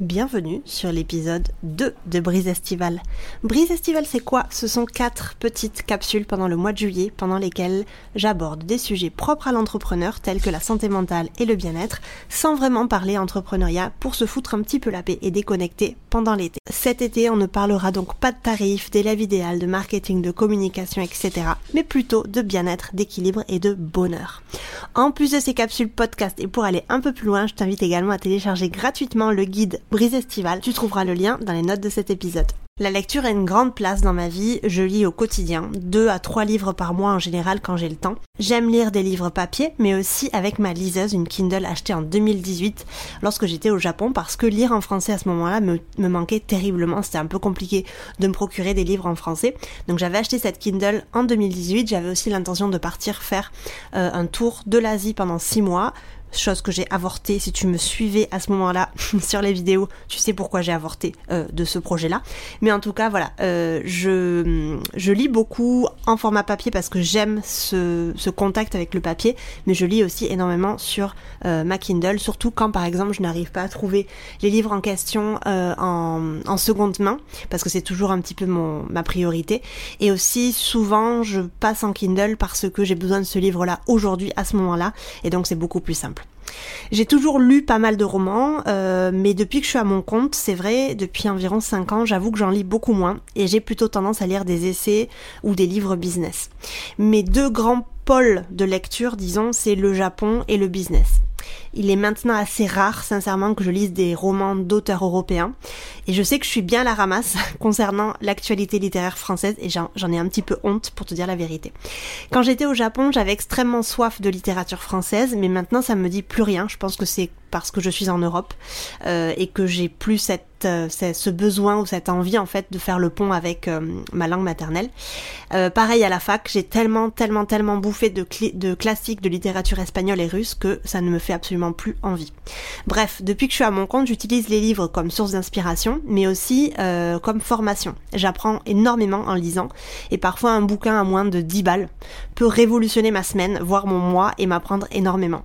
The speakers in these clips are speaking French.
Bienvenue sur l'épisode 2 de Brise Estivale. Brise Estivale, c'est quoi? Ce sont quatre petites capsules pendant le mois de juillet, pendant lesquelles j'aborde des sujets propres à l'entrepreneur, tels que la santé mentale et le bien-être, sans vraiment parler entrepreneuriat, pour se foutre un petit peu la paix et déconnecter pendant l'été. Cet été, on ne parlera donc pas de tarifs, d'élèves idéal, de marketing, de communication, etc., mais plutôt de bien-être, d'équilibre et de bonheur. En plus de ces capsules podcast et pour aller un peu plus loin, je t'invite également à télécharger gratuitement le guide Brise Estivale. Tu trouveras le lien dans les notes de cet épisode. La lecture a une grande place dans ma vie, je lis au quotidien, deux à trois livres par mois en général quand j'ai le temps. J'aime lire des livres papier, mais aussi avec ma liseuse, une Kindle achetée en 2018 lorsque j'étais au Japon, parce que lire en français à ce moment-là me, manquait terriblement, c'était un peu compliqué de me procurer des livres en français. Donc j'avais acheté cette Kindle en 2018, j'avais aussi l'intention de partir faire euh, un tour de l'Asie pendant six mois chose que j'ai avorté. Si tu me suivais à ce moment-là sur les vidéos, tu sais pourquoi j'ai avorté euh, de ce projet-là. Mais en tout cas, voilà, euh, je, je lis beaucoup en format papier parce que j'aime ce, ce contact avec le papier, mais je lis aussi énormément sur euh, ma Kindle, surtout quand par exemple je n'arrive pas à trouver les livres en question euh, en, en seconde main, parce que c'est toujours un petit peu mon, ma priorité. Et aussi souvent je passe en Kindle parce que j'ai besoin de ce livre-là aujourd'hui à ce moment-là, et donc c'est beaucoup plus simple. J'ai toujours lu pas mal de romans, euh, mais depuis que je suis à mon compte, c'est vrai, depuis environ 5 ans, j'avoue que j'en lis beaucoup moins et j'ai plutôt tendance à lire des essais ou des livres business. Mes deux grands pôles de lecture, disons, c'est le Japon et le business. Il est maintenant assez rare, sincèrement, que je lise des romans d'auteurs européens. Et je sais que je suis bien à la ramasse concernant l'actualité littéraire française et j'en ai un petit peu honte pour te dire la vérité. Quand j'étais au Japon, j'avais extrêmement soif de littérature française, mais maintenant ça me dit plus rien. Je pense que c'est parce que je suis en Europe euh, et que j'ai plus cette, euh, ce besoin ou cette envie en fait de faire le pont avec euh, ma langue maternelle. Euh, pareil à la fac, j'ai tellement tellement tellement bouffé de, de classiques de littérature espagnole et russe que ça ne me fait absolument plus envie. Bref, depuis que je suis à mon compte, j'utilise les livres comme source d'inspiration, mais aussi euh, comme formation. J'apprends énormément en lisant et parfois un bouquin à moins de 10 balles peut révolutionner ma semaine, voire mon mois et m'apprendre énormément.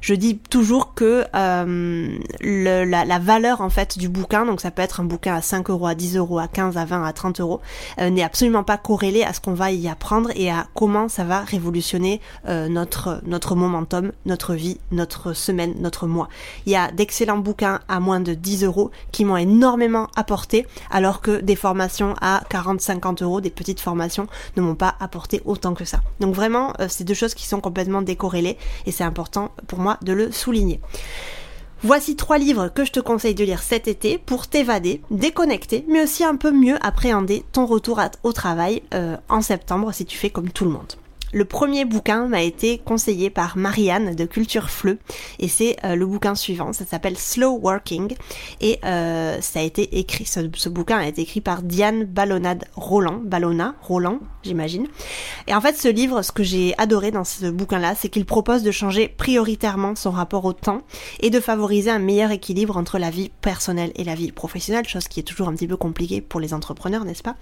Je dis toujours que euh, le, la, la, valeur en fait du bouquin, donc ça peut être un bouquin à 5 euros, à 10 euros, à 15, à 20, à 30 euros, euh, n'est absolument pas corrélé à ce qu'on va y apprendre et à comment ça va révolutionner euh, notre notre momentum, notre vie, notre semaine, notre mois. Il y a d'excellents bouquins à moins de 10 euros qui m'ont énormément apporté, alors que des formations à 40-50 euros, des petites formations, ne m'ont pas apporté autant que ça. Donc vraiment, euh, c'est deux choses qui sont complètement décorrélées et c'est important pour moi de le souligner. Voici trois livres que je te conseille de lire cet été pour t'évader, déconnecter, mais aussi un peu mieux appréhender ton retour au travail euh, en septembre si tu fais comme tout le monde. Le premier bouquin m'a été conseillé par Marianne de Culture Fleu et c'est euh, le bouquin suivant. Ça s'appelle Slow Working et euh, ça a été écrit. Ce, bouquin a été écrit par Diane Ballonade Roland, Ballona Roland, j'imagine. Et en fait, ce livre, ce que j'ai adoré dans ce bouquin-là, c'est qu'il propose de changer prioritairement son rapport au temps et de favoriser un meilleur équilibre entre la vie personnelle et la vie professionnelle, chose qui est toujours un petit peu compliquée pour les entrepreneurs, n'est-ce pas?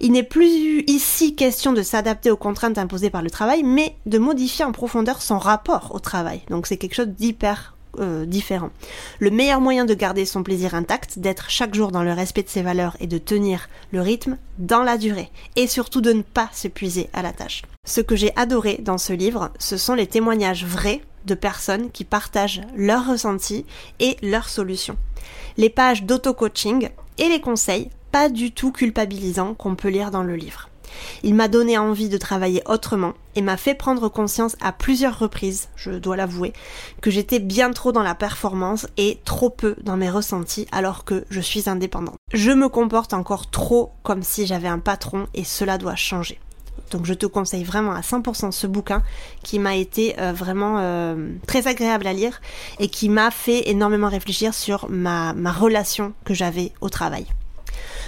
Il n'est plus ici question de s'adapter aux contraintes imposées par le travail, mais de modifier en profondeur son rapport au travail. Donc c'est quelque chose d'hyper euh, différent. Le meilleur moyen de garder son plaisir intact, d'être chaque jour dans le respect de ses valeurs et de tenir le rythme dans la durée. Et surtout de ne pas s'épuiser à la tâche. Ce que j'ai adoré dans ce livre, ce sont les témoignages vrais de personnes qui partagent leurs ressentis et leurs solutions. Les pages d'auto-coaching et les conseils, pas du tout culpabilisants qu'on peut lire dans le livre. Il m'a donné envie de travailler autrement et m'a fait prendre conscience à plusieurs reprises, je dois l'avouer, que j'étais bien trop dans la performance et trop peu dans mes ressentis alors que je suis indépendante. Je me comporte encore trop comme si j'avais un patron et cela doit changer. Donc je te conseille vraiment à 100% ce bouquin qui m'a été euh, vraiment euh, très agréable à lire et qui m'a fait énormément réfléchir sur ma relation que j'avais au travail.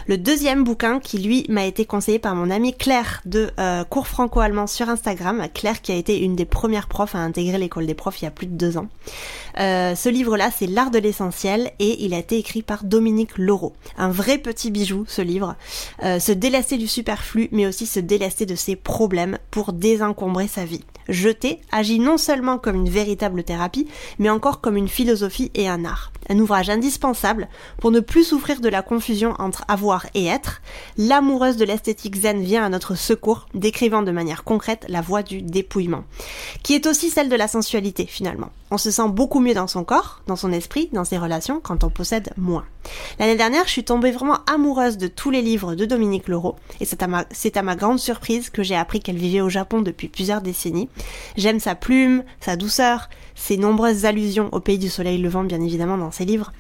Le deuxième bouquin qui lui m'a été conseillé par mon amie Claire de euh, cours franco-allemand sur Instagram, Claire qui a été une des premières profs à intégrer l'école des profs il y a plus de deux ans. Euh, ce livre-là, c'est L'art de l'essentiel et il a été écrit par Dominique Laureau. Un vrai petit bijou, ce livre. Euh, se délester du superflu, mais aussi se délester de ses problèmes pour désencombrer sa vie. Jeter agit non seulement comme une véritable thérapie, mais encore comme une philosophie et un art. Un ouvrage indispensable pour ne plus souffrir de la confusion entre avoir et être. L'amoureuse de l'esthétique zen vient à notre secours, décrivant de manière concrète la voie du dépouillement, qui est aussi celle de la sensualité finalement. On se sent beaucoup mieux dans son corps, dans son esprit, dans ses relations quand on possède moins. L'année dernière, je suis tombée vraiment amoureuse de tous les livres de Dominique Leroux et c'est à ma, c'est à ma grande surprise que j'ai appris qu'elle vivait au Japon depuis plusieurs décennies. J'aime sa plume, sa douceur, ses nombreuses allusions au pays du soleil levant bien évidemment dans ses livres.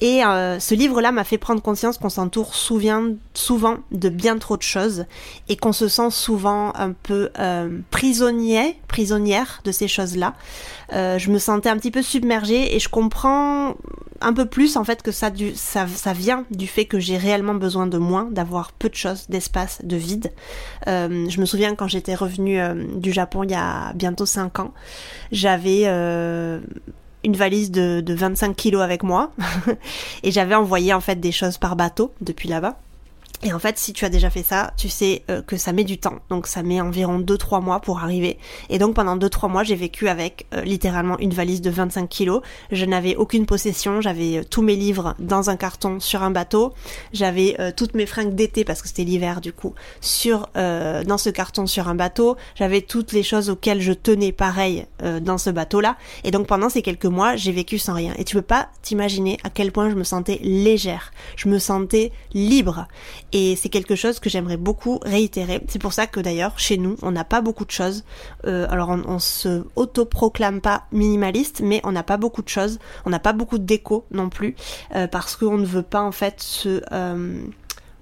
Et euh, ce livre-là m'a fait prendre conscience qu'on s'entoure souvent de bien trop de choses et qu'on se sent souvent un peu euh, prisonnier, prisonnière de ces choses-là. Euh, je me sentais un petit peu submergée et je comprends un peu plus en fait que ça, vient du fait que j'ai réellement besoin de moins, d'avoir peu de choses, d'espace, de vide. Euh, je me souviens quand j'étais revenue euh, du Japon il y a bientôt 5 ans, j'avais euh, une valise de, de 25 kilos avec moi et j'avais envoyé en fait des choses par bateau depuis là-bas. Et en fait, si tu as déjà fait ça, tu sais euh, que ça met du temps. Donc ça met environ 2-3 mois pour arriver. Et donc pendant 2-3 mois, j'ai vécu avec euh, littéralement une valise de 25 kilos. Je n'avais aucune possession. J'avais euh, tous mes livres dans un carton sur un bateau. J'avais toutes mes fringues d'été parce que c'était l'hiver du coup sur dans ce carton sur un bateau. J'avais toutes les choses auxquelles je tenais pareil dans ce bateau-là. Et donc pendant ces quelques mois, j'ai vécu sans rien. Et tu peux pas t'imaginer à quel point je me sentais légère. Je me sentais libre. Et c'est quelque chose que j'aimerais beaucoup réitérer. C'est pour ça que d'ailleurs, chez nous, on n'a pas beaucoup de choses. Euh, alors on, on se autoproclame pas minimaliste, mais on n'a pas beaucoup de choses. On n'a pas beaucoup de déco non plus, euh, parce qu'on ne veut pas en fait se euh,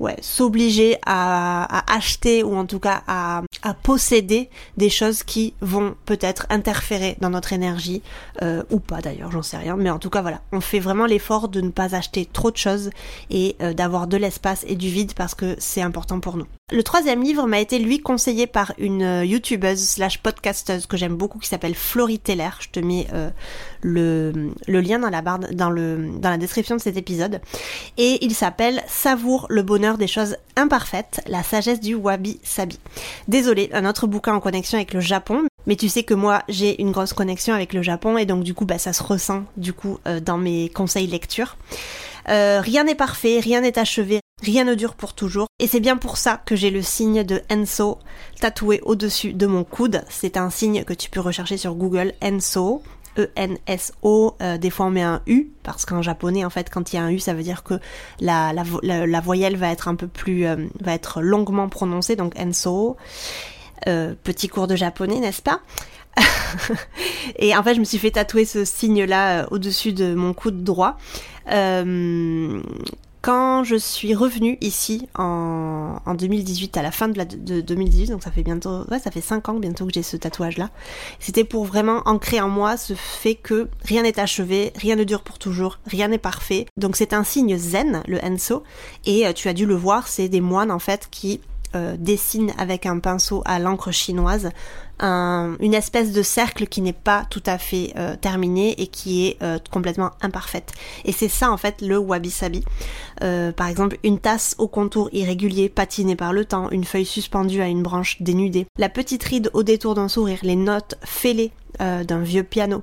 ouais, s'obliger à, acheter ou en tout cas à, à posséder des choses qui vont peut-être interférer dans notre énergie euh, ou pas d'ailleurs, j'en sais rien. Mais en tout cas voilà, on fait vraiment l'effort de ne pas acheter trop de choses et euh, d'avoir de l'espace et du vide parce que c'est important pour nous. Le troisième livre m'a été lui conseillé par une euh, youtubeuse slash podcasteuse que j'aime beaucoup qui s'appelle Florie Teller. Je te mets euh, le, lien dans la barre dans le dans la description de cet épisode. Et il s'appelle Savoure le bonheur des choses imparfaites, la sagesse du wabi sabi. Désolé, un autre bouquin en connexion avec le Japon, mais tu sais que moi j'ai une grosse connexion avec le Japon et donc du coup bah ça se ressent du coup euh, dans mes conseils lecture. Rien n'est parfait, rien n'est achevé, rien ne dure pour toujours. Et c'est bien pour ça que j'ai le signe de Enso tatoué au-dessus de mon coude. C'est un signe que tu peux rechercher sur Google, Enso. E-N-S-O, euh, des fois on met un U, parce qu'en japonais, en fait, quand il y a un U, ça veut dire que la, voyelle va être un peu plus, euh, va être longuement prononcée, donc Enso. petit cours de japonais, n'est-ce pas? Et en fait, je me suis fait tatouer ce signe-là au-dessus de mon coude droit. Quand je suis revenue ici en, en 2018, à la fin de, la, de 2018, donc ça fait bientôt, ouais, ça fait 5 ans bientôt que j'ai ce tatouage-là, c'était pour vraiment ancrer en moi ce fait que rien n'est achevé, rien ne dure pour toujours, rien n'est parfait. Donc c'est un signe zen, le Enso, et euh, tu as dû le voir, c'est des moines en fait qui euh, dessinent avec un pinceau à l'encre chinoise une espèce de cercle qui n'est pas tout à fait euh, terminé et qui est euh, complètement imparfaite. Et c'est ça en fait le wabi-sabi. Euh, par exemple, une tasse au contour irrégulier patinée par le temps, une feuille suspendue à une branche dénudée, la petite ride au détour d'un sourire, les notes fêlées d'un vieux piano,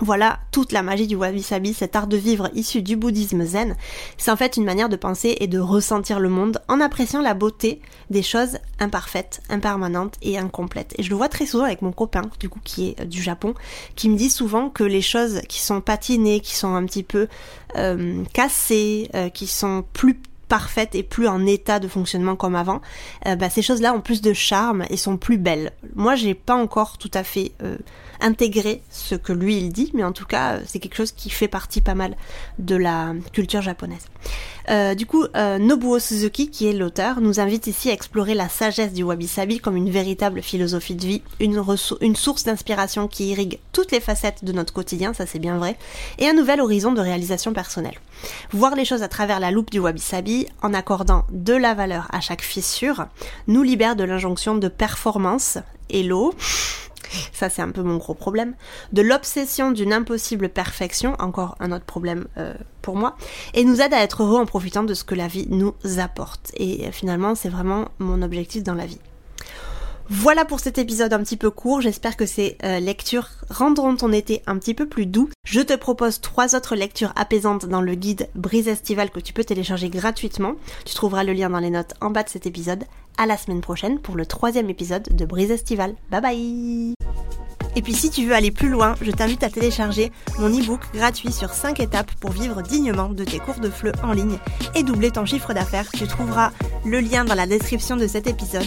voilà toute la magie du wabi-sabi, cet art de vivre issu du bouddhisme zen. C'est en fait une manière de penser et de ressentir le monde en appréciant la beauté des choses imparfaites, impermanentes et incomplètes. Et je le vois très souvent avec mon copain, du coup, qui est euh, du Japon, qui me dit souvent que les choses qui sont patinées, qui sont un petit peu euh, cassées, euh, qui sont plus parfaites et plus en état de fonctionnement comme avant, bah, ces choses-là ont plus de charme et sont plus belles. Moi, j'ai pas encore tout à fait intégrer ce que lui il dit, mais en tout cas c'est quelque chose qui fait partie pas mal de la culture japonaise. Euh, du coup, euh, Nobuo Suzuki, qui est l'auteur, nous invite ici à explorer la sagesse du wabi-sabi comme une véritable philosophie de vie, une, une source d'inspiration qui irrigue toutes les facettes de notre quotidien, ça c'est bien vrai, et un nouvel horizon de réalisation personnelle. Voir les choses à travers la loupe du wabi-sabi, en accordant de la valeur à chaque fissure, nous libère de l'injonction de performance, hello, ça c'est un peu mon gros problème, de l'obsession d'une impossible perfection, encore un autre problème euh, pour moi, et nous aide à être heureux en profitant de ce que la vie nous apporte. Et euh, finalement, c'est vraiment mon objectif dans la vie. Voilà pour cet épisode un petit peu court, j'espère que ces euh, lectures rendront ton été un petit peu plus doux. Je te propose trois autres lectures apaisantes dans le guide Brise Estivale que tu peux télécharger gratuitement. Tu trouveras le lien dans les notes en bas de cet épisode. À la semaine prochaine pour le troisième épisode de Brise Estivale. Bye bye et puis si tu veux aller plus loin, je t'invite à télécharger mon e-book gratuit sur 5 étapes pour vivre dignement de tes cours de fleu en ligne et doubler ton chiffre d'affaires. Tu trouveras le lien dans la description de cet épisode.